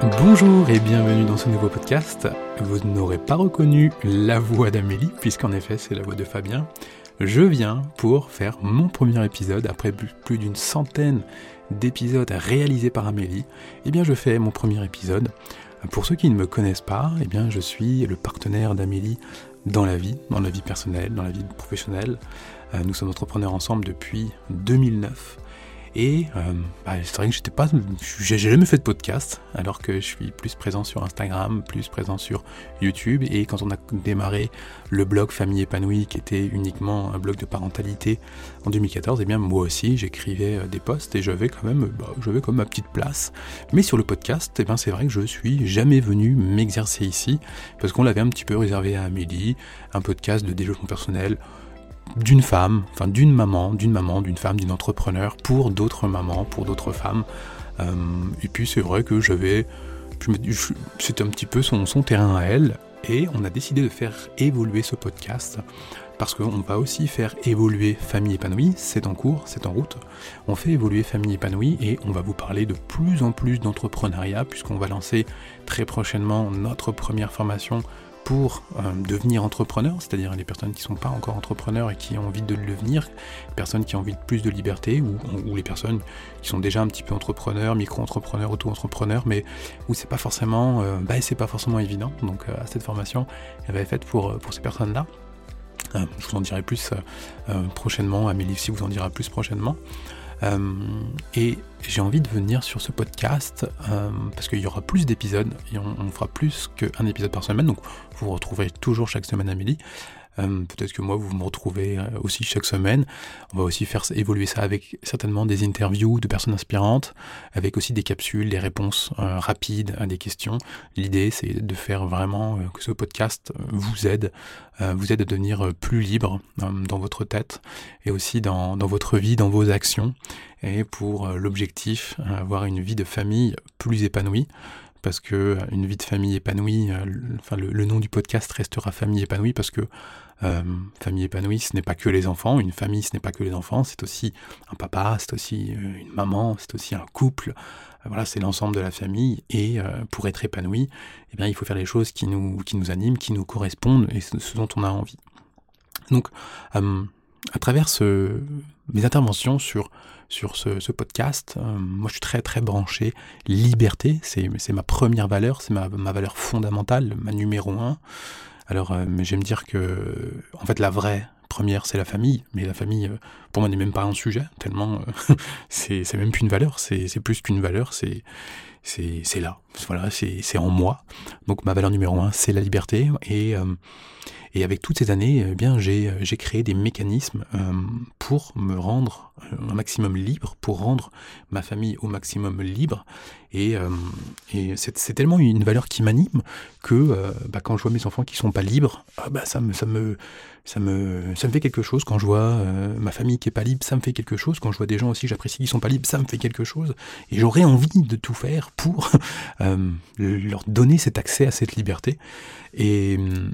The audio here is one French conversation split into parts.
Bonjour et bienvenue dans ce nouveau podcast. Vous n'aurez pas reconnu la voix d'Amélie, puisqu'en effet c'est la voix de Fabien. Je viens pour faire mon premier épisode après plus d'une centaine d'épisodes réalisés par Amélie. Eh bien je fais mon premier épisode. Pour ceux qui ne me connaissent pas, eh bien je suis le partenaire d'Amélie dans la vie, dans la vie personnelle, dans la vie professionnelle. Euh, nous sommes entrepreneurs ensemble depuis 2009. Et euh, bah, c'est vrai que j'étais pas, j'ai jamais fait de podcast, alors que je suis plus présent sur Instagram, plus présent sur YouTube. Et quand on a démarré le blog Famille épanouie, qui était uniquement un blog de parentalité en 2014, et eh bien moi aussi j'écrivais euh, des posts et j'avais quand même, bah, comme ma petite place. Mais sur le podcast, eh bien c'est vrai que je suis jamais venu m'exercer ici, parce qu'on l'avait un petit peu réservé à Amélie, un podcast de développement personnel d'une femme, enfin d'une maman, d'une maman, d'une femme, d'une entrepreneur pour d'autres mamans, pour d'autres femmes. Euh, et puis c'est vrai que j'avais, c'était un petit peu son, son terrain à elle, et on a décidé de faire évoluer ce podcast parce qu'on va aussi faire évoluer Famille épanouie, c'est en cours, c'est en route. On fait évoluer Famille épanouie et on va vous parler de plus en plus d'entrepreneuriat puisqu'on va lancer très prochainement notre première formation pour euh, devenir entrepreneur, c'est-à-dire les personnes qui ne sont pas encore entrepreneurs et qui ont envie de le devenir, les personnes qui ont envie de plus de liberté, ou, les personnes qui sont déjà un petit peu entrepreneurs, micro-entrepreneurs, auto-entrepreneurs, mais où c'est pas forcément, euh, bah, c'est pas forcément évident. Donc euh, cette formation, elle va être faite pour, pour ces personnes-là. je vous en dirai plus prochainement, Amélie aussi vous en dira plus prochainement. Euh, et j'ai envie de venir sur ce podcast euh, parce qu'il y aura plus d'épisodes et on, fera plus qu'un épisode par semaine. Donc vous retrouverez toujours chaque semaine Amélie. Euh, peut-être que moi, vous me retrouvez aussi chaque semaine. On va aussi faire évoluer ça avec certainement des interviews de personnes inspirantes, avec aussi des capsules, des réponses rapides à des questions. L'idée, c'est de faire vraiment que ce podcast vous aide, vous aide à devenir plus libre dans votre tête et aussi dans, votre vie, dans vos actions et pour euh, l'objectif, euh, avoir une vie de famille plus épanouie parce que euh, une vie de famille épanouie, enfin le, nom du podcast restera famille épanouie parce que famille épanouie, ce n'est pas que les enfants, une famille, ce n'est pas que les enfants, c'est aussi un papa, c'est aussi une maman, c'est aussi un couple. voilà, c'est l'ensemble de la famille et pour être épanoui, eh bien, il faut faire les choses qui nous, qui nous animent, qui nous correspondent et ce, dont on a envie. Donc, à travers mes interventions sur, sur ce, podcast, euh, moi je suis très très branché liberté, c'est ma première valeur, c'est ma, valeur fondamentale, ma numéro un. Alors euh, j'aime dire que en fait la vraie première c'est la famille, mais la famille euh, pour moi n'est même pas un sujet, tellement c'est même plus une valeur, c'est plus qu'une valeur, c'est là, voilà, c'est en moi. Donc ma valeur numéro un c'est la liberté et et avec toutes ces années, eh j'ai, euh, créé des mécanismes euh, pour me rendre euh, un maximum libre, pour rendre ma famille au maximum libre. Et, c'est, tellement une valeur qui m'anime que bah, quand je vois mes enfants qui sont pas libres, ah, bah, ça me, ça me, ça me, ça me fait quelque chose. Quand je vois ma famille qui est pas libre, ça me fait quelque chose. Quand je vois des gens aussi que j'apprécie qui sont pas libres, ça me fait quelque chose. Et j'aurais envie de tout faire pour leur donner cet accès à cette liberté et hum,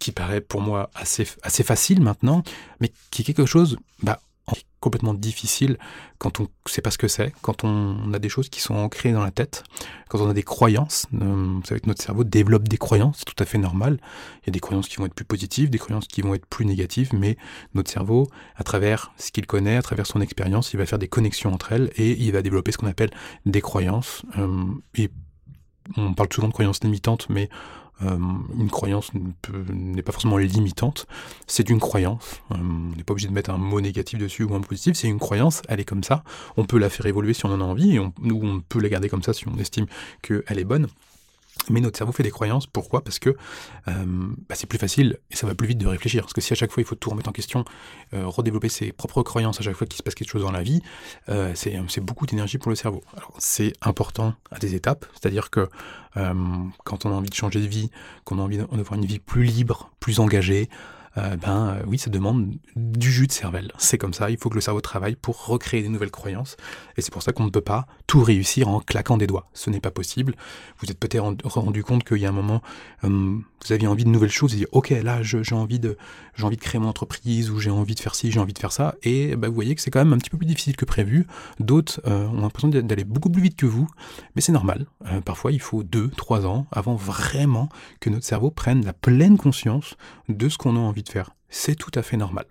qui paraît pour moi assez, assez facile maintenant, mais qui est quelque chose bah, complètement difficile quand on ne sait pas ce que c'est, quand on a des choses qui sont ancrées dans la tête, quand on a des croyances. Hum, vous savez que notre cerveau développe des croyances, c'est tout à fait normal. Il y a des croyances qui vont être plus positives, des croyances qui vont être plus négatives, mais notre cerveau, à travers ce qu'il connaît, à travers son expérience, il va faire des connexions entre elles et il va développer ce qu'on appelle des croyances. Hum, et on parle souvent de croyances limitantes, mais euh, une croyance n'est pas forcément limitante, c'est une croyance. Euh, on n'est pas obligé de mettre un mot négatif dessus ou un positif, c'est une croyance, elle est comme ça. On peut la faire évoluer si on en a envie, et on, ou on peut la garder comme ça si on estime qu'elle est bonne. Mais notre cerveau fait des croyances. Pourquoi? Parce que euh, bah, c'est plus facile et ça va plus vite de réfléchir. Parce que si à chaque fois il faut tout remettre en question, euh, redévelopper ses propres croyances à chaque fois qu'il se passe quelque chose dans la vie, euh, c'est beaucoup d'énergie pour le cerveau. C'est important à des étapes, c'est-à-dire que quand on a envie de changer de vie, qu'on a envie d'avoir une vie plus libre, plus engagée, euh, ben oui, ça demande du jus de cervelle. C'est comme ça, il faut que le cerveau travaille pour recréer des nouvelles croyances. Et c'est pour ça qu'on ne peut pas tout réussir en claquant des doigts. Ce n'est pas possible. Vous êtes peut-être rendu compte qu'il y a un moment, vous aviez envie de nouvelles choses, vous dites, ok, là, j'ai envie de, envie de créer mon entreprise, ou j'ai envie de faire ci, j'ai envie de faire ça. Et ben, vous voyez que c'est quand même un petit peu plus difficile que prévu. D'autres ont l'impression d'aller beaucoup plus vite que vous, mais c'est normal. parfois, il faut deux, trois ans avant vraiment que notre cerveau prenne la pleine conscience de ce qu'on a envie de faire. C'est tout à fait normal.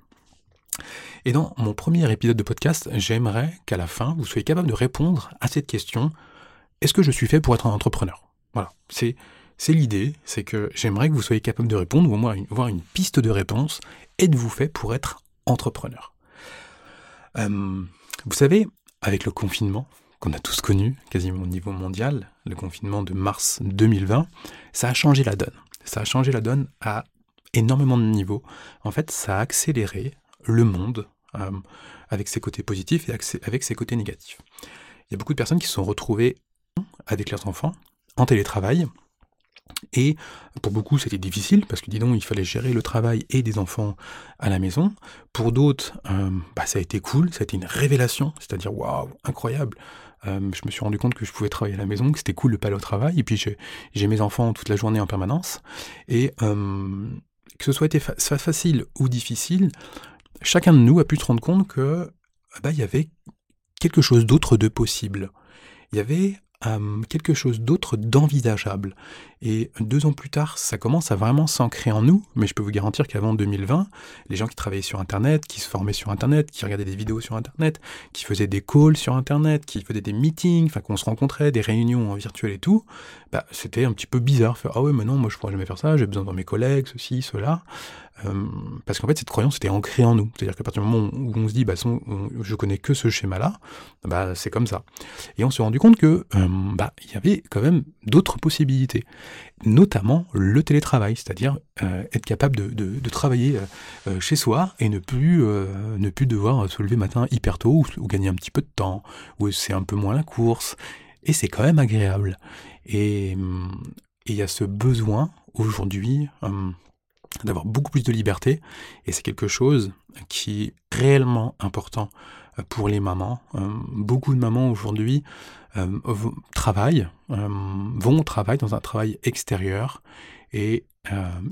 Et dans mon premier épisode de podcast, j'aimerais qu'à la fin, vous soyez capable de répondre à cette question est-ce que je suis fait pour être un entrepreneur? Voilà, c'est l'idée, c'est que j'aimerais que vous soyez capable de répondre, ou au moins avoir une piste de réponse. Êtes-vous fait pour être entrepreneur? Euh, Vous savez, avec le confinement, qu'on a tous connu, quasiment au niveau mondial, le confinement de mars 2020, ça a changé la donne. Ça a changé la donne à énormément de niveaux. En fait, ça a accéléré le monde euh, avec ses côtés positifs et avec ses côtés négatifs. Il y a beaucoup de personnes qui se sont retrouvées avec leurs enfants en télétravail, et pour beaucoup, c'était difficile parce que, dis donc, il fallait gérer le travail et des enfants à la maison. Pour d'autres, euh, bah, ça a été cool, ça a été une révélation, c'est-à-dire, waouh, incroyable. Euh, je me suis rendu compte que je pouvais travailler à la maison, que c'était cool de pas aller au travail. Et puis, j'ai mes enfants toute la journée en permanence. Et que ce soit été facile ou difficile, chacun de nous a pu se rendre compte que bah, y avait quelque chose d'autre de possible. Il y avait quelque chose d'autre d'envisageable. Et deux ans plus tard, ça commence à vraiment s'ancrer en nous, mais je peux vous garantir qu'avant 2020, les gens qui travaillaient sur Internet, qui se formaient sur Internet, qui regardaient des vidéos sur Internet, qui faisaient des calls sur Internet, qui faisaient des meetings, enfin qu'on se rencontrait, des réunions en virtuel et tout, bah, c'était un petit peu bizarre. Faire, ah ouais, mais non, moi je pourrais jamais faire ça, j'ai besoin de mes collègues, ceci, cela. Euh, parce qu'en fait, cette croyance était ancrée en nous. C'est-à-dire qu'à partir du moment où on se dit, bah, je connais que ce schéma-là, bah, c'est comme ça. Et on s'est rendu compte que, euh, bah, il y avait quand même d'autres possibilités, notamment le télétravail, c'est-à-dire euh, être capable de, travailler chez soi et ne plus, ne plus devoir se lever matin hyper tôt ou, gagner un petit peu de temps, ou c'est un peu moins la course. Et c'est quand même agréable. Et il y a ce besoin aujourd'hui d'avoir beaucoup plus de liberté. Et c'est quelque chose qui est réellement important euh, pour les mamans. Euh, beaucoup de mamans aujourd'hui euh, travaillent, vont au travail dans un travail extérieur et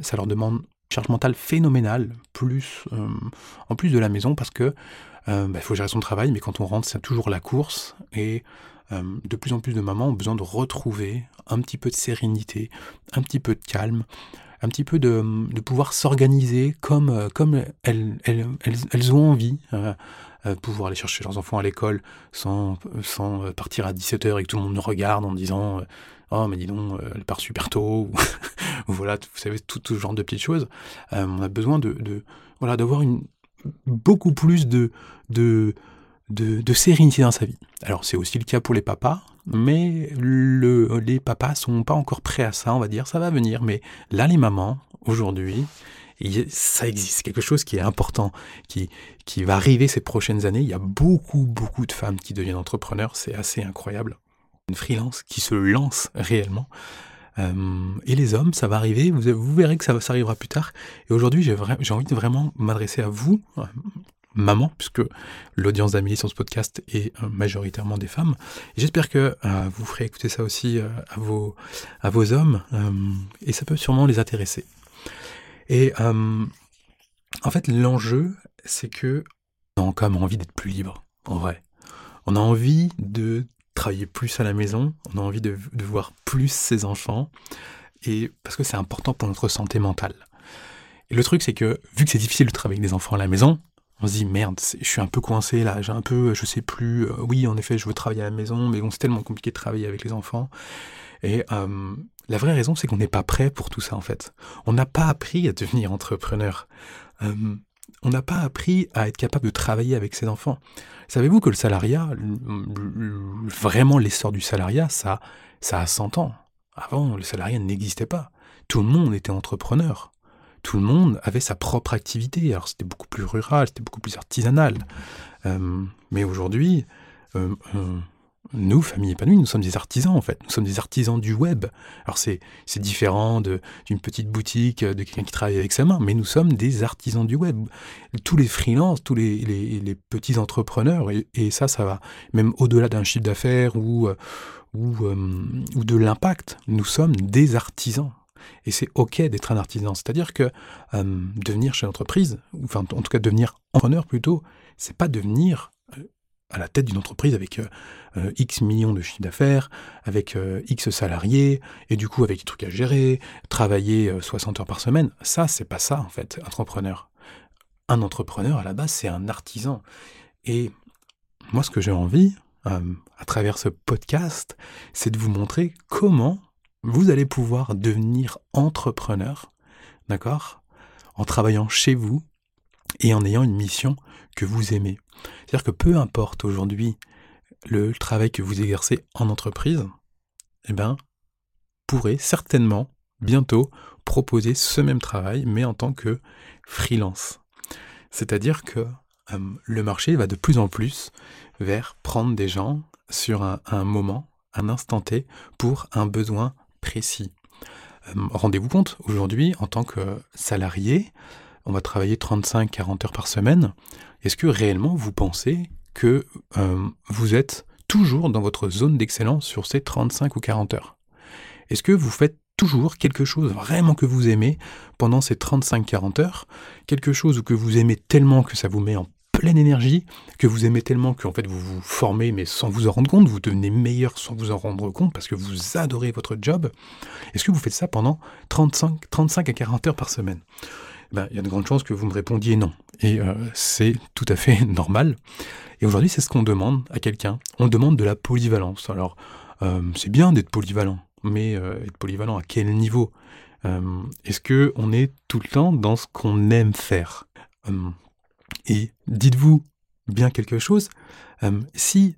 ça leur demande une charge mentale phénoménale, plus, en plus de la maison, parce que bah, il faut gérer son travail, mais quand on rentre, c'est toujours la course et de plus en plus de mamans ont besoin de retrouver un petit peu de sérénité, un petit peu de calme, un petit peu de, pouvoir s'organiser comme, euh, comme elles, elles, elles, ont envie. Euh, euh, pouvoir aller chercher leurs enfants à l'école sans, sans partir à 17h et que tout le monde nous regarde en disant Oh, mais dis donc, elle part super tôt. ou voilà, vous savez, tout, ce genre de petites choses. on a besoin de, de voilà, d'avoir une, beaucoup plus de, de, de, de sérénité dans sa vie. Alors, c'est aussi le cas pour les papas mais le, les papas sont pas encore prêts à ça, on va dire, ça va venir. Mais là, les mamans, aujourd'hui, ça existe, quelque chose qui est important, qui, qui va arriver ces prochaines années. Il y a beaucoup, beaucoup de femmes qui deviennent entrepreneurs, c'est assez incroyable. Une freelance qui se lance réellement. Euh, et les hommes, ça va arriver, vous, vous verrez que ça, ça arrivera plus tard. Et aujourd'hui, j'ai envie de vraiment m'adresser à vous, maman, puisque l'audience d'Amélie sur ce podcast est euh, majoritairement des femmes. J'espère que euh, vous ferez écouter ça aussi euh, à, vos, à vos hommes, et ça peut sûrement les intéresser. Et en fait, l'enjeu, c'est que on a quand même envie d'être plus libre, en vrai. On a envie de travailler plus à la maison, on a envie de, voir plus ses enfants, et parce que c'est important pour notre santé mentale. Et le truc, c'est que vu que c'est difficile de travailler avec des enfants à la maison, on se dit merde, je suis un peu coincé là, j'ai un peu, je sais plus, euh, oui en effet je veux travailler à la maison, mais c'est tellement compliqué de travailler avec les enfants. Et euh, la vraie raison c'est qu'on n'est pas prêt pour tout ça en fait. On n'a pas appris à devenir entrepreneur. Euh, on n'a pas appris à être capable de travailler avec ses enfants. Savez-vous que le salariat, vraiment l'essor du salariat, ça, ça a 100 ans. Avant, le salariat n'existait pas. Tout le monde était entrepreneur tout le monde avait sa propre activité. Alors c'était beaucoup plus rural, c'était beaucoup plus artisanal. Euh, mais aujourd'hui, euh, nous, famille épanouie, nous sommes des artisans en fait. Nous sommes des artisans du web. Alors c'est différent d'une petite boutique, de quelqu'un qui travaille avec sa main, mais nous sommes des artisans du web. Tous les freelances, tous les, les, petits entrepreneurs, et, ça, ça va même au-delà d'un chiffre d'affaires ou, euh, ou, euh, ou de l'impact. Nous sommes des artisans. Et c'est OK d'être un artisan. C'est-à-dire que euh, devenir chef d'entreprise, enfin en tout cas devenir entrepreneur plutôt, c'est pas devenir à la tête d'une entreprise avec euh, euh, X millions de chiffres d'affaires, avec euh, X salariés, et du coup avec des trucs à gérer, travailler 60 heures par semaine. Ça, c'est pas ça, en fait, entrepreneur. Un entrepreneur, à la base, c'est un artisan. Et moi, ce que j'ai envie, à travers ce podcast, c'est de vous montrer comment vous allez pouvoir devenir entrepreneur, d'accord En travaillant chez vous et en ayant une mission que vous aimez. C'est-à-dire que peu importe aujourd'hui le travail que vous exercez en entreprise, eh ben, pourrez certainement bientôt proposer ce même travail, mais en tant que freelance. C'est-à-dire que le marché va de plus en plus vers prendre des gens sur un, moment, un instant T, pour un besoin précis. Euh, rendez-vous compte, aujourd'hui, en tant que salarié, on va travailler 35-40 heures par semaine. Est-ce que réellement vous pensez que euh, vous êtes toujours dans votre zone d'excellence sur ces 35 ou 40 heures? Est-ce que vous faites toujours quelque chose vraiment que vous aimez pendant ces 35-40 heures? Quelque chose que vous aimez tellement que ça vous met en pleine énergie, que vous aimez tellement qu'en fait vous vous formez mais sans vous en rendre compte, vous devenez meilleur sans vous en rendre compte parce que vous adorez votre job. Est-ce que vous faites ça pendant 35, 35 à 40 heures par semaine? Ben, il y a de grandes chances que vous me répondiez non. Et euh, c'est tout à fait normal. Et aujourd'hui, c'est ce qu'on demande à quelqu'un. On demande de la polyvalence. Alors, euh, c'est bien d'être polyvalent, mais euh, être polyvalent à quel niveau? Est-ce que on est tout le temps dans ce qu'on aime faire? Et dites-vous bien quelque chose. si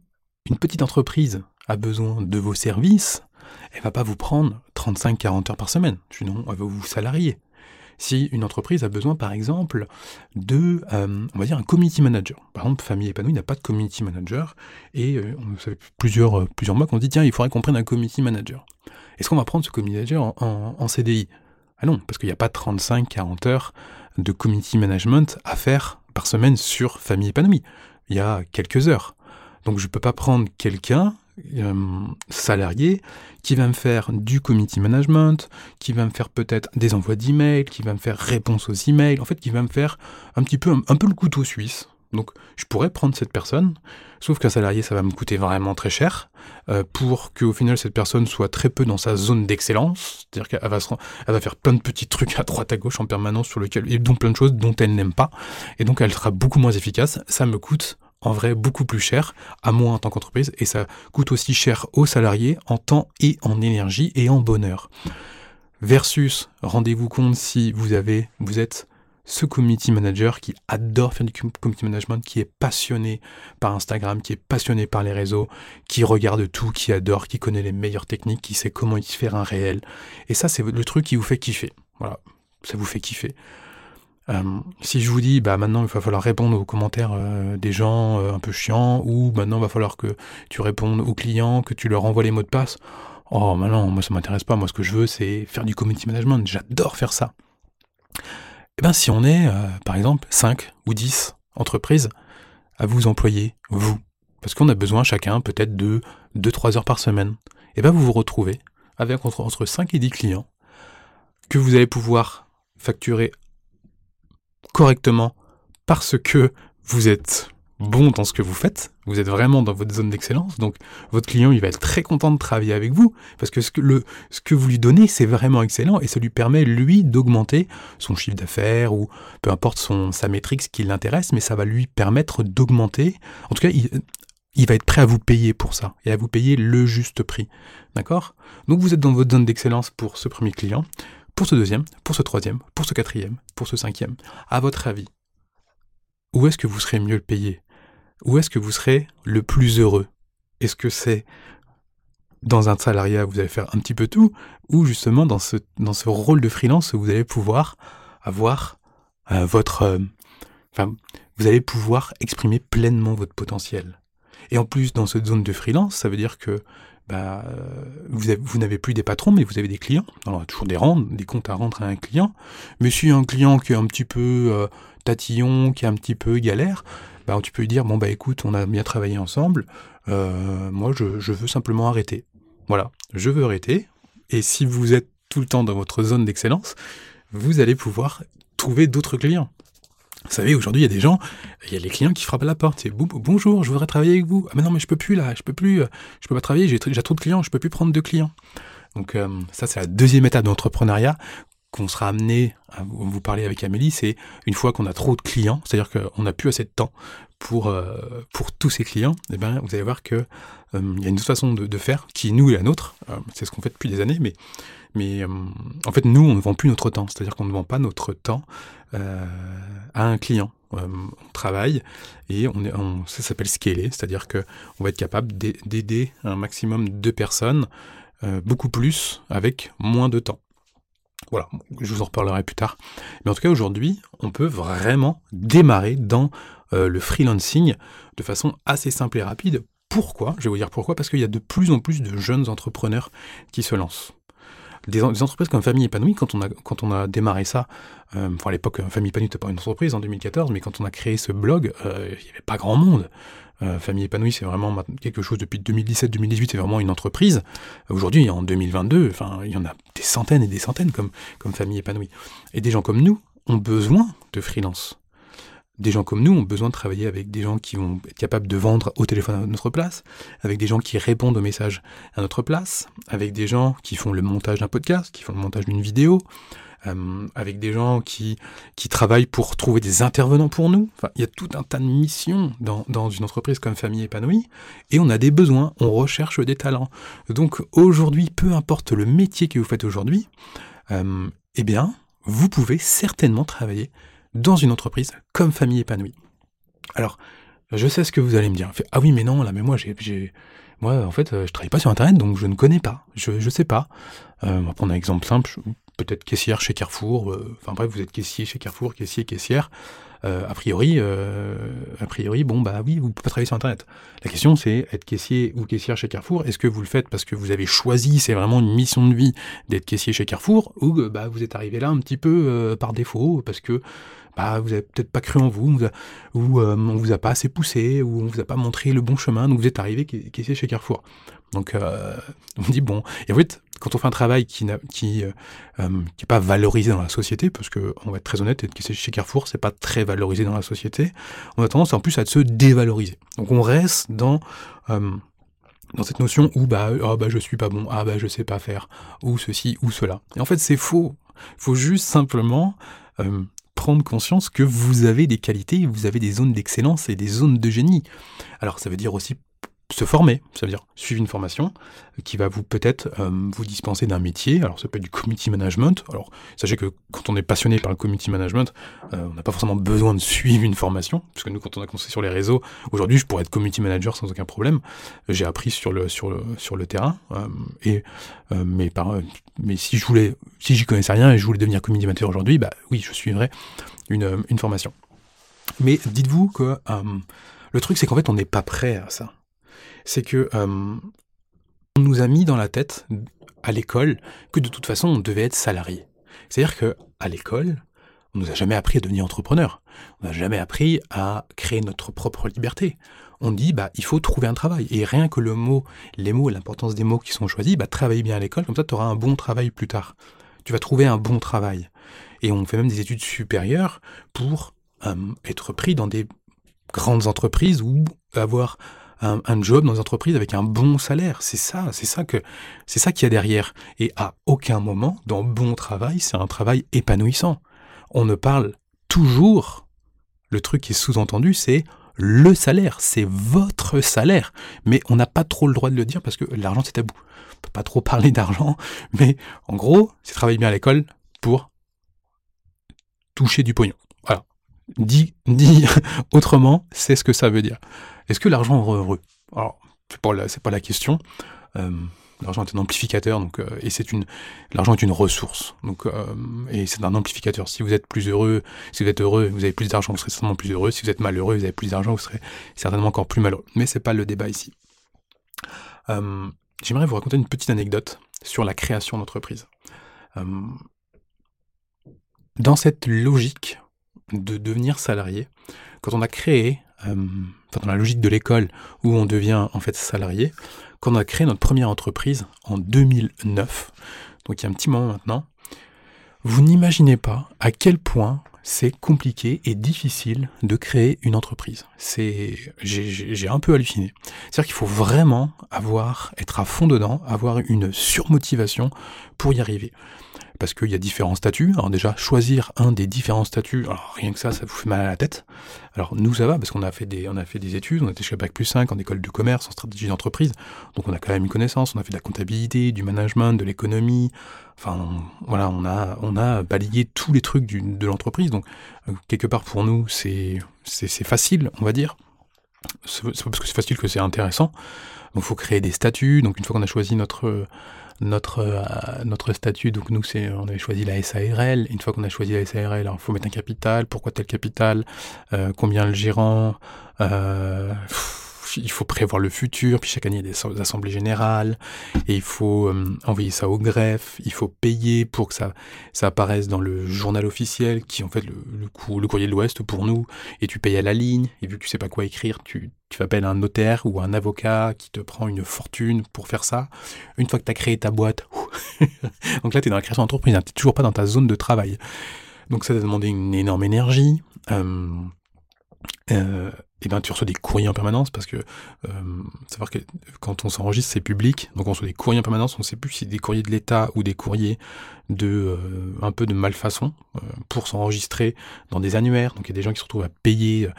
une petite entreprise a besoin de vos services, elle va pas vous prendre 35-40 heures par semaine. Sinon, elle va vous salarier si une entreprise a besoin, par exemple, de, euh, on va dire, un community manager. Par exemple, Famille Épanouie n'a pas de community manager, et euh, on, fait plusieurs, euh, plusieurs mois qu'on dit, tiens, il faudrait qu'on prenne un community manager. Est-ce qu'on va prendre ce community manager en, CDI Ah non, parce qu'il n'y a pas 35-40 heures de community management à faire par semaine sur Famille Épanouie. Il y a quelques heures. Donc je ne peux pas prendre quelqu'un euh, salarié qui va me faire du committee management, qui va me faire peut-être des envois d'emails, qui va me faire réponse aux emails, en fait qui va me faire un petit peu un, peu le couteau suisse. Donc je pourrais prendre cette personne, sauf qu'un salarié ça va me coûter vraiment très cher euh, pour qu'au final cette personne soit très peu dans sa zone d'excellence, c'est-à-dire qu'elle va, faire plein de petits trucs à droite à gauche en permanence sur lequel et dont plein de choses dont elle n'aime pas et donc elle sera beaucoup moins efficace. Ça me coûte en vrai beaucoup plus cher à moi en tant qu'entreprise et ça coûte aussi cher aux salariés en temps et en énergie et en bonheur. Versus, rendez-vous compte si vous avez, vous êtes ce community manager qui adore faire du community management, qui est passionné par Instagram, qui est passionné par les réseaux, qui regarde tout, qui adore, qui connaît les meilleures techniques, qui sait comment y faire un réel. Et ça, c'est le truc qui vous fait kiffer. Voilà, ça vous fait kiffer. Euh, si je vous dis, bah maintenant il va falloir répondre aux commentaires euh, des gens euh, un peu chiants, ou maintenant il va falloir que tu répondes aux clients, que tu leur envoies les mots de passe, oh maintenant moi ça m'intéresse pas, moi ce que je veux c'est faire du community management, j'adore faire ça. Eh bien si on est par exemple 5 ou 10 entreprises à vous employer, vous, parce qu'on a besoin chacun peut-être de 2-3 heures par semaine, eh bien vous vous retrouvez avec entre 5 et 10 clients que vous allez pouvoir facturer correctement parce que vous êtes bon dans ce que vous faites, vous êtes vraiment dans votre zone d'excellence, donc votre client il va être très content de travailler avec vous parce que ce que, ce vous lui donnez c'est vraiment excellent et ça lui permet lui d'augmenter son chiffre d'affaires ou peu importe sa métrique qui l'intéresse, mais ça va lui permettre d'augmenter, en tout cas il, il va être prêt à vous payer pour ça et à vous payer le juste prix. D'accord? Donc vous êtes dans votre zone d'excellence pour ce premier client pour ce deuxième, pour ce troisième, pour ce quatrième, pour ce cinquième. À votre avis, où est-ce que vous serez mieux payé? Où est-ce que vous serez le plus heureux? Est-ce que c'est dans un salariat où vous allez faire un petit peu tout, ou justement dans ce, rôle de freelance où vous allez pouvoir avoir euh, votre... Euh, vous allez pouvoir exprimer pleinement votre potentiel? Et en plus, dans cette zone de freelance, ça veut dire que bah, vous, vous n'avez plus des patrons, mais vous avez des clients. Alors, toujours des, des comptes à rendre à un client. Mais si un client qui est un petit peu euh, tatillon, qui est un petit peu galère, bah, tu peux lui dire, bon, bah écoute, on a bien travaillé ensemble, euh, moi, je, veux simplement arrêter. Voilà, je veux arrêter. Et si vous êtes tout le temps dans votre zone d'excellence, vous allez pouvoir trouver d'autres clients. Vous savez, aujourd'hui, il y a des gens, il y a les clients qui frappent à la porte. C'est bonjour, je voudrais travailler avec vous. Ah mais non, mais je peux plus là, je peux plus, euh, je peux pas travailler, j'ai trop de clients, je peux plus prendre de clients. Donc euh, ça, c'est la deuxième étape d'entrepreneuriat qu'on sera amené à vous parler avec Amélie, c'est une fois qu'on a trop de clients, c'est-à-dire qu'on n'a plus assez de temps pour, euh, tous ces clients, eh bien, vous allez voir qu'il il y a une autre façon de, faire qui, nous, est la nôtre. c'est ce qu'on fait depuis des années, mais euh, en fait, nous, on ne vend plus notre temps. C'est-à-dire qu'on ne vend pas notre temps euh, à un client. Euh, on travaille et on, est, ça s'appelle scaler, c'est-à-dire qu'on va être capable d'aider un maximum de personnes beaucoup plus avec moins de temps. Voilà, je vous en reparlerai plus tard. Mais en tout cas, aujourd'hui, on peut vraiment démarrer dans le freelancing de façon assez simple et rapide. Pourquoi? Je vais vous dire pourquoi. Parce qu'il y a de plus en plus de jeunes entrepreneurs qui se lancent des, entreprises comme Famille Épanouie, quand on a, quand on a démarré ça, euh, à l'époque, Famille Épanouie n'était pas une entreprise en 2014, mais quand on a créé ce blog, euh, il n'y avait pas grand monde. Euh, Famille épanouie, c'est vraiment quelque chose depuis 2017-2018, c'est vraiment une entreprise. Aujourd'hui, en 2022, enfin, il y en a des centaines et des centaines comme, comme Famille épanouie. Et des gens comme nous ont besoin de freelance des gens comme nous ont besoin de travailler avec des gens qui vont être capables de vendre au téléphone à notre place, avec des gens qui répondent aux messages à notre place, avec des gens qui font le montage d'un podcast, qui font le montage d'une vidéo, euh, avec des gens qui, travaillent pour trouver des intervenants pour nous. Il y a tout un tas de missions dans, dans une entreprise comme Famille épanouie, et on a des besoins, on recherche des talents. Donc aujourd'hui, peu importe le métier que vous faites aujourd'hui, euh, eh bien, vous pouvez certainement travailler dans une entreprise comme famille épanouie. Alors, je sais ce que vous allez me dire. Ah oui, mais non, là, mais moi, j'ai, moi, en fait, euh, je travaille pas sur Internet, donc je ne connais pas. Je, ne sais pas. Euh, on va prendre un exemple simple. Peut-être caissière chez Carrefour. Euh, enfin bref, vous êtes caissier chez Carrefour, caissier, caissière. A priori, a priori, bon bah oui, vous pouvez pas travailler sur Internet. La question c'est être caissier ou caissière chez Carrefour. Est-ce que vous le faites parce que vous avez choisi, c'est vraiment une mission de vie d'être caissier chez Carrefour, ou bah vous êtes arrivé là un petit peu par défaut parce que bah, vous avez peut-être pas cru en vous, ou euh, on vous a pas assez poussé, ou on vous a pas montré le bon chemin, donc vous êtes arrivé caissier chez Carrefour. Donc euh, on dit bon, et en fait, quand on fait un travail qui n'est euh, est pas valorisé dans la société, parce que on va être très honnête, être caissier chez Carrefour, c'est pas très valorisé dans la société, on a tendance en plus à se dévaloriser. Donc on reste dans cette notion où bah oh, je suis pas bon, ah bah je sais pas faire, ou ceci ou cela. Et en fait c'est faux. Il faut juste simplement prendre conscience que vous avez des qualités, vous avez des zones d'excellence et des zones de génie. Alors ça veut dire aussi se former, ça veut dire suivre une formation qui va vous peut-être euh, vous dispenser d'un métier. Alors ça peut être du community management. Alors sachez que quand on est passionné par le community management, euh, on n'a pas forcément besoin de suivre une formation, parce que nous quand on a commencé sur les réseaux, aujourd'hui je pourrais être community manager sans aucun problème. J'ai appris sur le sur sur le terrain euh, et mais par mais si je voulais si j'y connaissais rien et je voulais devenir community manager aujourd'hui, bah oui je suivrais une, une formation. Mais dites-vous que le truc c'est qu'en fait on n'est pas prêt à ça c'est que on nous a mis dans la tête à l'école que de toute façon on devait être salarié. C'est-à-dire que à l'école, on nous a jamais appris à devenir entrepreneur. On n'a jamais appris à créer notre propre liberté. On dit bah il faut trouver un travail et rien que le mot, les mots, l'importance des mots qui sont choisis, bah travaille bien à l'école comme ça tu auras un bon travail plus tard. Tu vas trouver un bon travail. Et on fait même des études supérieures pour être pris dans des grandes entreprises ou avoir un, job dans une entreprise avec un bon salaire. C'est ça, c'est ça que, c'est ça qu'il y a derrière. Et à aucun moment, dans bon travail, c'est un travail épanouissant. On ne parle toujours, le truc qui est sous-entendu, c'est le salaire, c'est votre salaire. Mais on n'a pas trop le droit de le dire parce que l'argent c'est tabou. On peut pas trop parler d'argent, mais en gros, c'est travailler bien à l'école pour toucher du pognon. Dit, autrement, c'est ce que ça veut dire. Est-ce que l'argent rend heureux? Alors, c'est pas, la, pas la question. Euh, L'argent est un amplificateur, euh, et c'est une l'argent est une ressource. Euh, et c'est un amplificateur. Si vous êtes plus heureux, si vous êtes heureux, vous avez plus d'argent, vous serez certainement plus heureux. Si vous êtes malheureux, vous avez plus d'argent, vous serez certainement encore plus malheureux. Mais c'est pas le débat ici. J'aimerais vous raconter une petite anecdote sur la création d'entreprise. dans cette logique de devenir salarié, quand on a créé, dans la logique de l'école où on devient en fait salarié, quand on a créé notre première entreprise en 2009, donc il y a un petit moment maintenant, vous n'imaginez pas à quel point c'est compliqué et difficile de créer une entreprise. C'est, j'ai un peu halluciné. C'est-à-dire qu'il faut vraiment avoir, être à fond dedans, avoir une surmotivation pour y arriver parce qu'il y a différents statuts. Alors déjà, choisir un des différents statuts, rien que ça, ça vous fait mal à la tête. Alors nous, ça va, parce qu'on a fait des, on a fait des études, on était chez Bac plus 5 en école de commerce, en stratégie d'entreprise, donc on a quand même une connaissance, on a fait de la comptabilité, du management, de l'économie, enfin voilà, on a, on a balayé tous les trucs de l'entreprise, donc euh, quelque part pour nous, c'est, c'est, facile, on va dire. C'est pas parce que c'est facile que c'est intéressant. Donc il faut créer des statuts, donc une fois qu'on a choisi notre notre, euh, notre statut, donc nous, c'est, on avait choisi la SARL. Une fois qu'on a choisi la SARL, il faut mettre un capital. Pourquoi tel capital? Euh, Combien le gérant? Euh, il faut prévoir le futur, puis chaque année il y a des assemblées générales, et il faut euh, envoyer ça au greffe, il faut payer pour que ça, ça apparaisse dans le journal officiel, qui est en fait le, courrier de l'Ouest pour nous, et tu payes à la ligne, et vu que tu sais pas quoi écrire, tu, tu appelles un notaire ou un avocat qui te prend une fortune pour faire ça. Une fois que tu as créé ta boîte, donc là tu es dans la création d'entreprise, hein, tu n'es toujours pas dans ta zone de travail. Donc ça t'a demandé une énorme énergie. Euh, euh, et ben tu reçois des courriers en permanence parce que euh, savoir que quand on s'enregistre c'est public. Donc on reçoit des courriers en permanence. On sait plus si des courriers de l'État ou des courriers de euh, un peu de malfaçon euh, pour s'enregistrer dans des annuaires. Donc il y a des gens qui se retrouvent à payer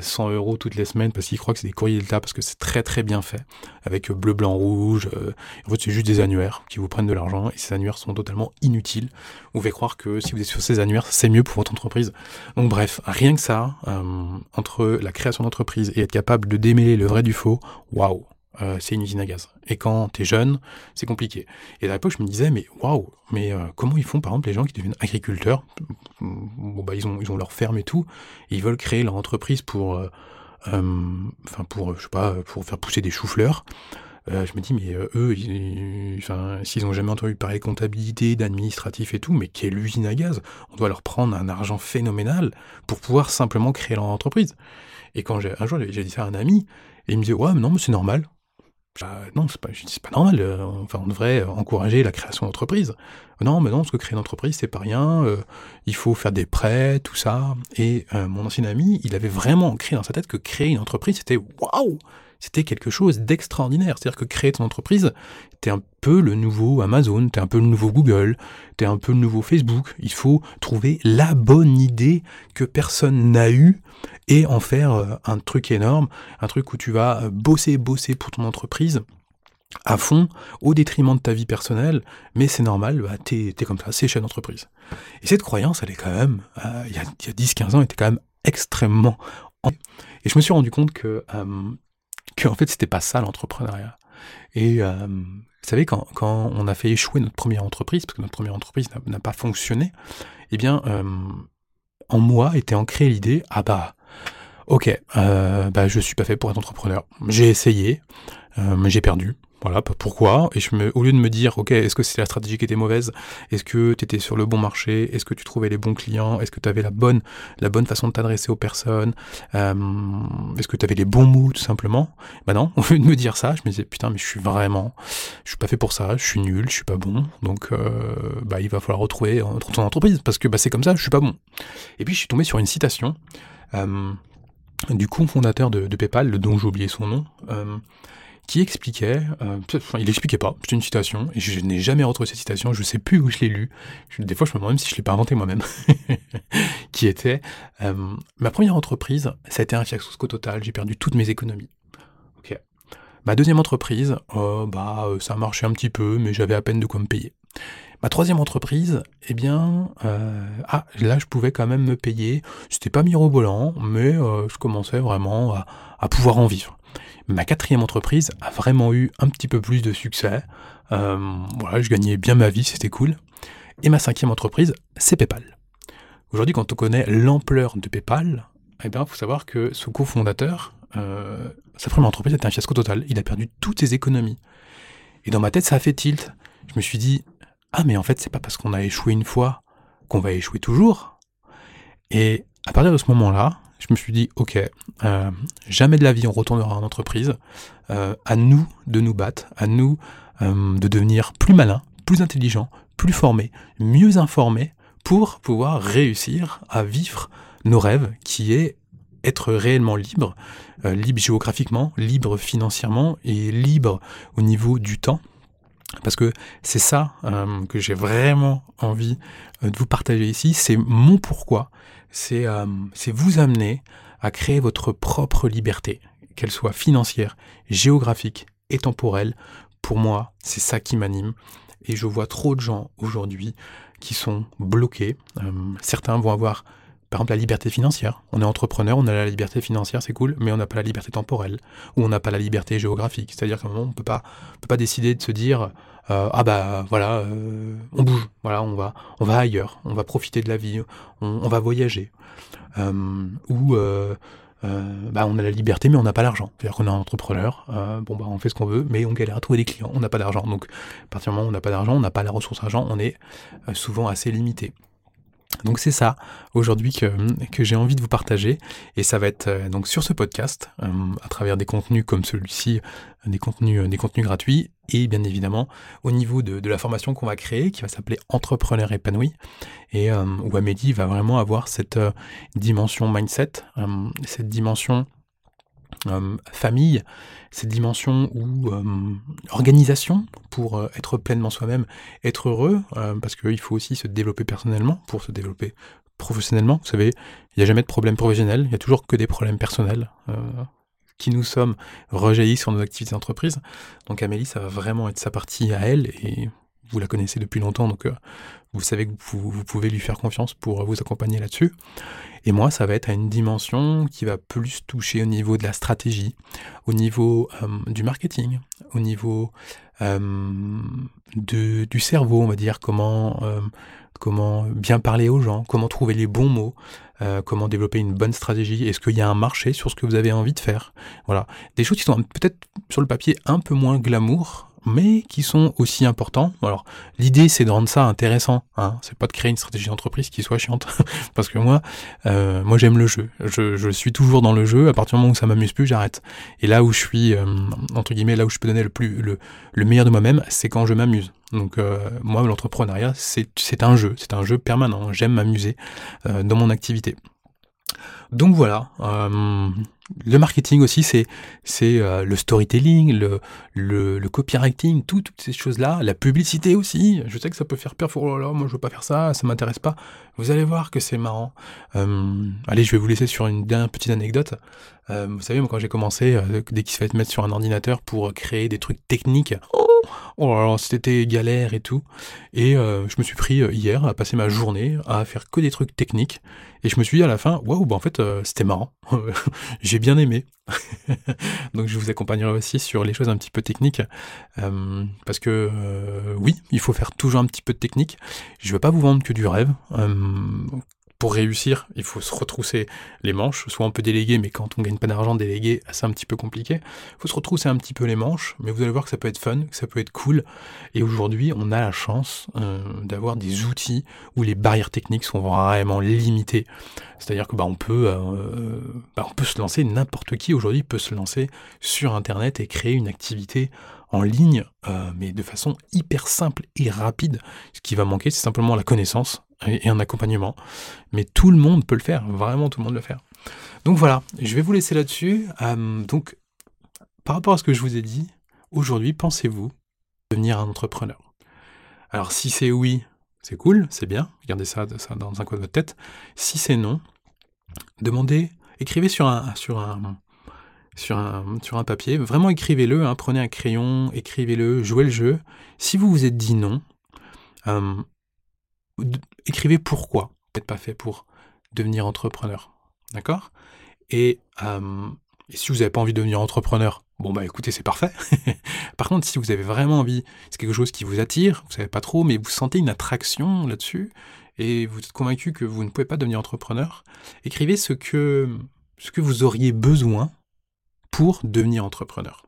100 euros toutes les semaines parce qu'ils croient que c'est des courriers de l'État parce que c'est très très bien fait avec bleu blanc rouge en fait c'est juste des annuaires qui vous prennent de l'argent et ces annuaires sont totalement inutiles. Vous pouvez croire que si vous êtes sur ces annuaires c'est mieux pour votre entreprise. Donc bref rien que ça entre la création d'entreprise et être capable de démêler le vrai du faux, waouh, euh, c'est une usine à gaz. Et quand t'es jeune, c'est compliqué. Et à l'époque, je me disais, mais waouh, mais euh, comment ils font, par exemple, les gens qui deviennent agriculteurs Bon, bah, ils ont, ils ont leur ferme et tout, et ils veulent créer leur entreprise pour, euh, enfin, pour, je sais pas, pour faire pousser des choux-fleurs. je me dis, mais eux, s'ils ont jamais entendu parler de comptabilité, d'administratif et tout, mais quelle usine à gaz? On doit leur prendre un argent phénoménal pour pouvoir simplement créer leur entreprise. Et quand j'ai, un jour, j'ai dit ça à un ami, et il me disait, ouais, mais non, mais c'est normal. Bah, non, c'est pas, normal. Euh, enfin, on devrait encourager la création d'entreprises. Non, mais non, parce que créer une entreprise, c'est pas rien. Euh, il faut faire des prêts, tout ça. Et euh, mon ancien ami, il avait vraiment créé dans sa tête que créer une entreprise, c'était waouh c'était quelque chose d'extraordinaire. C'est-à-dire que créer ton entreprise, t'es un peu le nouveau Amazon, t'es un peu le nouveau Google, t'es un peu le nouveau Facebook. Il faut trouver la bonne idée que personne n'a eue et en faire euh, un truc énorme, un truc où tu vas euh, bosser, bosser pour ton entreprise à fond, au détriment de ta vie personnelle, mais c'est normal, bah, t'es es comme ça, c'est chef d'entreprise. Et cette croyance, elle est quand même, euh, il y a, a 10-15 ans, elle était quand même extrêmement... Et je me suis rendu compte que que en fait c'était pas ça l'entrepreneuriat. Et euh, vous savez, quand, on a fait échouer notre première entreprise, parce que notre première entreprise n'a pas fonctionné, eh bien, euh, en moi était ancrée l'idée, ah bah, ok, euh, bah, je suis pas fait pour être entrepreneur. J'ai essayé, mais j'ai perdu. Voilà, pourquoi? Et je me, au lieu de me dire, ok, est-ce que c'est la stratégie qui était mauvaise? Est-ce que tu étais sur le bon marché? Est-ce que tu trouvais les bons clients? Est-ce que tu avais la bonne, la bonne façon de t'adresser aux personnes? Euh, Est-ce que tu avais les bons mots, tout simplement? Bah non, au lieu de me dire ça, je me disais, putain, mais je suis vraiment, je suis pas fait pour ça, je suis nul, je suis pas bon, donc euh, bah il va falloir retrouver ton entreprise, parce que bah, c'est comme ça, je suis pas bon. Et puis je suis tombé sur une citation euh, du cofondateur de, de PayPal, dont j'ai oublié son nom, qui expliquait, euh, il expliquait pas, c'était une citation, et je, n'ai jamais retrouvé cette citation, je sais plus où je l'ai lu, des fois je me demande même si je l'ai pas inventé moi-même, qui était, euh, ma première entreprise, ça a été un fiasco total, j'ai perdu toutes mes économies. Ok. Ma deuxième entreprise, euh, bah ça a marché un petit peu, mais j'avais à peine de quoi me payer. Ma troisième entreprise, eh bien, ah, là je pouvais quand même me payer, c'était pas mirobolant, mais je commençais vraiment à pouvoir en vivre. Ma quatrième entreprise a vraiment eu un petit peu plus de succès. Euh, voilà, je gagnais bien ma vie, c'était cool. Et ma cinquième entreprise, c'est PayPal. Aujourd'hui, quand on connaît l'ampleur de PayPal, eh bien, il faut savoir que ce cofondateur, euh, sa première entreprise était un fiasco total. Il a perdu toutes ses économies. Et dans ma tête, ça a fait tilt. Je me suis dit, ah mais en fait, c'est pas parce qu'on a échoué une fois qu'on va échouer toujours. Et à partir de ce moment-là, je me suis dit, ok, euh, jamais de la vie on retournera en entreprise. Euh, à nous de nous battre, à nous euh, de devenir plus malins, plus intelligents, plus formés, mieux informés pour pouvoir réussir à vivre nos rêves, qui est être réellement libre, libre géographiquement, libre financièrement et libre au niveau du temps. Parce que c'est ça que j'ai vraiment envie de vous partager ici, c'est mon pourquoi, c'est vous amener à créer votre propre liberté, qu'elle soit financière, géographique et temporelle. Pour moi, c'est ça qui m'anime. Et je vois trop de gens aujourd'hui qui sont bloqués. Euh, certains vont avoir, par exemple, la liberté financière. On est entrepreneur, on a la liberté financière, c'est cool, mais on n'a pas la liberté temporelle, ou on n'a pas la liberté géographique. C'est-à-dire qu'à un moment, on ne peut pas décider de se dire euh, ah bah voilà, euh, on bouge, voilà, on va, on va ailleurs, on va profiter de la vie, on, va voyager. ou bah, on a la liberté mais on n'a pas l'argent. C'est-à-dire qu'on est entrepreneur, bon bah on fait ce qu'on veut, mais on galère à trouver des clients, on n'a pas d'argent. Donc à partir du moment où on n'a pas d'argent, on n'a pas la ressource argent, on est souvent assez limité. Donc c'est ça aujourd'hui que, que j'ai envie de vous partager. Et ça va être euh, donc sur ce podcast euh, à travers des contenus comme celui-ci, des contenus, des contenus gratuits et bien évidemment au niveau de, de la formation qu'on va créer qui va s'appeler Entrepreneur épanoui. Et euh, où Amélie va vraiment avoir cette dimension mindset, cette dimension famille, cette dimension ou organisation pour euh, être pleinement soi-même, être heureux, euh, parce qu'il faut aussi se développer personnellement pour se développer professionnellement. Vous savez, il n'y a jamais de problème professionnel, il n'y a toujours que des problèmes personnels euh, qui nous sommes rejaillis sur nos activités d'entreprise. Donc Amélie, ça va vraiment être sa partie à elle et vous la connaissez depuis longtemps, donc vous savez que vous, pouvez lui faire confiance pour vous accompagner là-dessus. Et moi, ça va être à une dimension qui va plus toucher au niveau de la stratégie, au niveau euh, du marketing, au niveau euh, de, du cerveau, on va dire, comment, euh, comment bien parler aux gens, comment trouver les bons mots, comment développer une bonne stratégie, est-ce qu'il y a un marché sur ce que vous avez envie de faire? Voilà, des choses qui sont peut-être sur le papier un peu moins glamour, mais qui sont aussi importants. Alors, l'idée, c'est de rendre ça intéressant. Hein. C'est pas de créer une stratégie d'entreprise qui soit chiante, parce que moi, euh, moi, j'aime le jeu. Je, je, suis toujours dans le jeu. À partir du moment où ça m'amuse plus, j'arrête. Et là où je suis, euh, entre guillemets, là où je peux donner le plus, le, le meilleur de moi-même, c'est quand je m'amuse. Donc, euh, moi, l'entrepreneuriat, c'est un jeu. C'est un jeu permanent. J'aime m'amuser euh, dans mon activité. Donc voilà, euh, le marketing aussi, c'est euh, le storytelling, le, copywriting, toutes ces choses-là, la publicité aussi. Je sais que ça peut faire peur, oh là moi je veux pas faire ça, ça m'intéresse pas. Vous allez voir que c'est marrant. Euh, allez, je vais vous laisser sur une petite anecdote. vous savez, moi quand j'ai commencé, dès qu'il se fait mettre sur un ordinateur pour créer des trucs techniques, oh, oh c'était galère et tout. Et je me suis pris hier à passer ma journée à faire que des trucs techniques. Et je me suis dit à la fin, waouh, bah en fait, c'était marrant. j'ai bien aimé. Donc je vous accompagnerai aussi sur les choses un petit peu techniques. Euh, parce que euh, oui, il faut faire toujours un petit peu de technique. Je ne veux pas vous vendre que du rêve. Pour réussir, il faut se retrousser les manches. Soit on peut déléguer, mais quand on gagne pas d'argent, déléguer, c'est un petit peu compliqué. Il faut se retrousser un petit peu les manches, mais vous allez voir que ça peut être fun, que ça peut être cool. Et aujourd'hui, on a la chance euh, d'avoir des outils où les barrières techniques sont vraiment limitées. C'est-à-dire que bah, euh, bah, on peut se lancer, n'importe qui aujourd'hui peut se lancer sur Internet et créer une activité en ligne, euh, mais de façon hyper simple et rapide. Ce qui va manquer, c'est simplement la connaissance et, un accompagnement. Mais tout le monde peut le faire, vraiment tout le monde le faire. Donc voilà, je vais vous laisser là-dessus. Euh, donc, par rapport à ce que je vous ai dit, aujourd'hui, pensez-vous devenir un entrepreneur? Alors, si c'est oui, c'est cool, c'est bien, gardez ça, ça dans un coin de votre tête. Si c'est non, demandez, écrivez sur un, sur un, sur un, sur un papier, vraiment écrivez-le, hein, prenez un crayon, écrivez-le, jouez le jeu. Si vous vous êtes dit non, euh, écrivez pourquoi vous n'êtes pas fait pour devenir entrepreneur. D'accord? Et euh, Et si vous n'avez pas envie de devenir entrepreneur, bon bah écoutez, c'est parfait. Par contre, si vous avez vraiment envie, c'est quelque chose qui vous attire, vous savez pas trop, mais vous sentez une attraction là-dessus, et vous êtes convaincu que vous ne pouvez pas devenir entrepreneur, écrivez ce que, ce que vous auriez besoin pour devenir entrepreneur.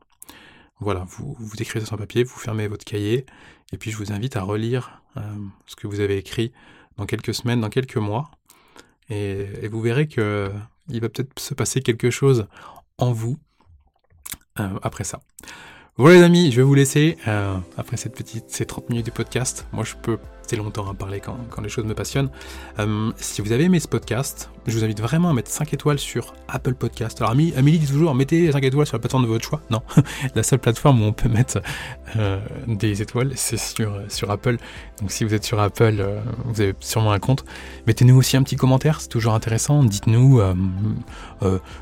Voilà, vous, vous écrivez ça sur papier, vous fermez votre cahier, et puis je vous invite à relire euh, ce que vous avez écrit dans quelques semaines, dans quelques mois, et, vous verrez que il va peut-être se passer quelque chose en vous euh, après ça. Voilà les amis, je vais vous laisser euh, après cette petite, ces 30 minutes du podcast. Moi je peux longtemps à parler quand, les choses me passionnent. Euh, si vous avez aimé ce podcast, je vous invite vraiment à mettre 5 étoiles sur Apple Podcast. Alors Amélie dit toujours, mettez 5 étoiles sur la plateforme de votre choix. Non, la seule plateforme où on peut mettre euh, des étoiles, c'est sur, sur Apple. Donc si vous êtes sur Apple, euh, vous avez sûrement un compte. Mettez-nous aussi un petit commentaire, c'est toujours intéressant. Dites-nous,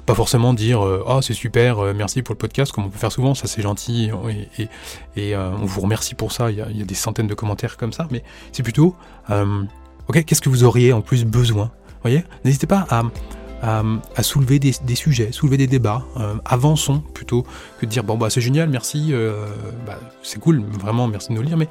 pas forcément dire, oh c'est super, merci pour le podcast, comme on peut faire souvent, ça c'est gentil, et, et, on vous remercie pour ça. Il y, il y, a, des centaines de commentaires comme ça, mais c'est plutôt, euh, ok, qu'est-ce que vous auriez en plus besoin? Voyez, n'hésitez pas à, à, soulever des, sujets, soulever des débats. Euh, avançons plutôt que de dire bon bah c'est génial, merci, euh, bah, c'est cool, vraiment merci de nous lire, mais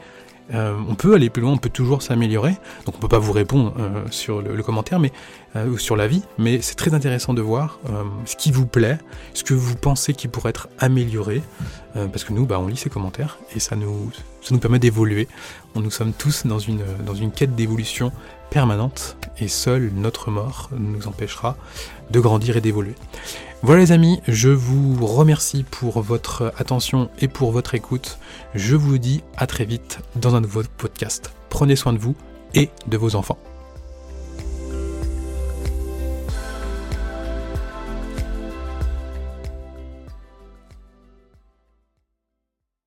on peut aller plus loin, on peut toujours s'améliorer. Donc on peut pas vous répondre sur le, commentaire, mais euh, sur l'avis, mais c'est très intéressant de voir ce qui vous plaît, ce que vous pensez qui pourrait être amélioré, parce que nous, bah, on lit ces commentaires et ça nous, permet d'évoluer. Nous sommes tous dans une quête d'évolution permanente et seule notre mort nous empêchera de grandir et d'évoluer. Voilà les amis, je vous remercie pour votre attention et pour votre écoute. Je vous dis à très vite dans un nouveau podcast. Prenez soin de vous et de vos enfants.